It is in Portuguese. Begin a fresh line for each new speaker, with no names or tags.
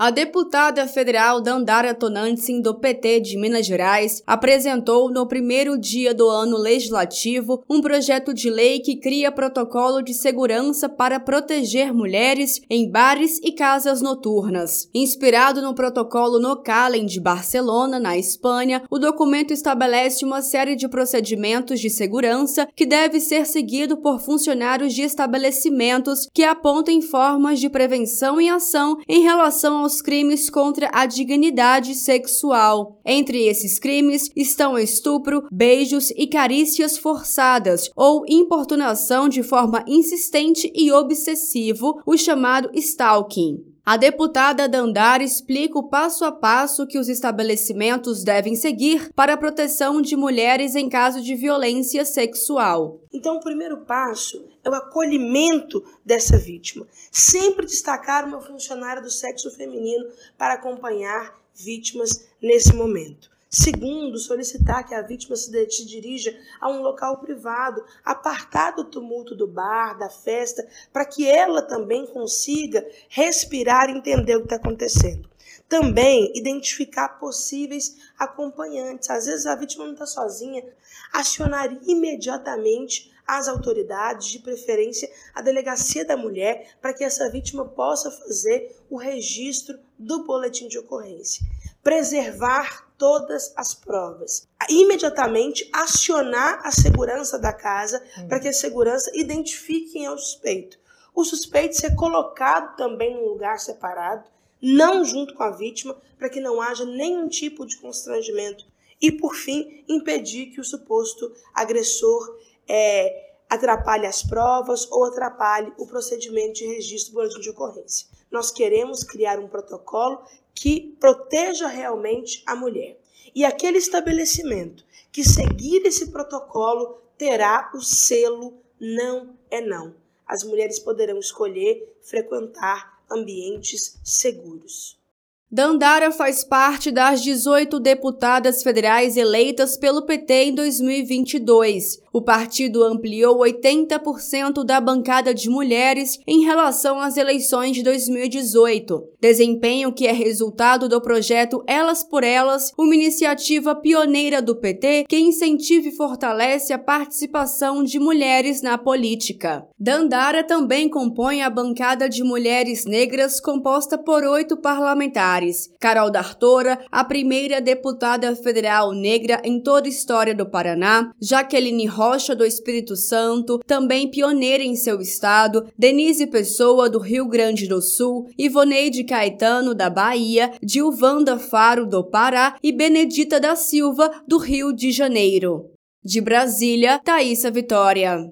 A deputada federal Dandara Tonantsin, do PT de Minas Gerais, apresentou no primeiro dia do ano legislativo um projeto de lei que cria protocolo de segurança para proteger mulheres em bares e casas noturnas. Inspirado no protocolo Nocalen de Barcelona, na Espanha, o documento estabelece uma série de procedimentos de segurança que deve ser seguido por funcionários de estabelecimentos que apontem formas de prevenção e ação em relação aos crimes contra a dignidade sexual. Entre esses crimes estão estupro, beijos e carícias forçadas ou importunação de forma insistente e obsessivo, o chamado stalking. A deputada Dandara explica o passo a passo que os estabelecimentos devem seguir para a proteção de mulheres em caso de violência sexual.
Então, o primeiro passo é o acolhimento dessa vítima. Sempre destacar uma funcionária do sexo feminino para acompanhar vítimas nesse momento. Segundo, solicitar que a vítima se dirija a um local privado, apartado do tumulto do bar, da festa, para que ela também consiga respirar e entender o que está acontecendo. Também identificar possíveis acompanhantes. Às vezes a vítima não está sozinha. Acionar imediatamente as autoridades, de preferência a delegacia da mulher, para que essa vítima possa fazer o registro do boletim de ocorrência. Preservar todas as provas. Imediatamente acionar a segurança da casa uhum. para que a segurança identifique quem é o suspeito. O suspeito ser colocado também num lugar separado, não junto com a vítima, para que não haja nenhum tipo de constrangimento. E, por fim, impedir que o suposto agressor é, atrapalhe as provas ou atrapalhe o procedimento de registro do boletim de ocorrência. Nós queremos criar um protocolo que proteja realmente a mulher. E aquele estabelecimento que seguir esse protocolo terá o selo não é não. As mulheres poderão escolher frequentar ambientes seguros.
Dandara faz parte das 18 deputadas federais eleitas pelo PT em 2022. O partido ampliou 80% da bancada de mulheres em relação às eleições de 2018. Desempenho que é resultado do projeto Elas por Elas, uma iniciativa pioneira do PT que incentiva e fortalece a participação de mulheres na política. Dandara também compõe a bancada de mulheres negras composta por oito parlamentares. Carol D'Artora, a primeira deputada federal negra em toda a história do Paraná, Jaqueline Rocha do Espírito Santo, também pioneira em seu estado, Denise Pessoa do Rio Grande do Sul, Ivoneide Caetano da Bahia, Dilvanda Faro do Pará e Benedita da Silva do Rio de Janeiro. De Brasília, Thaisa Vitória.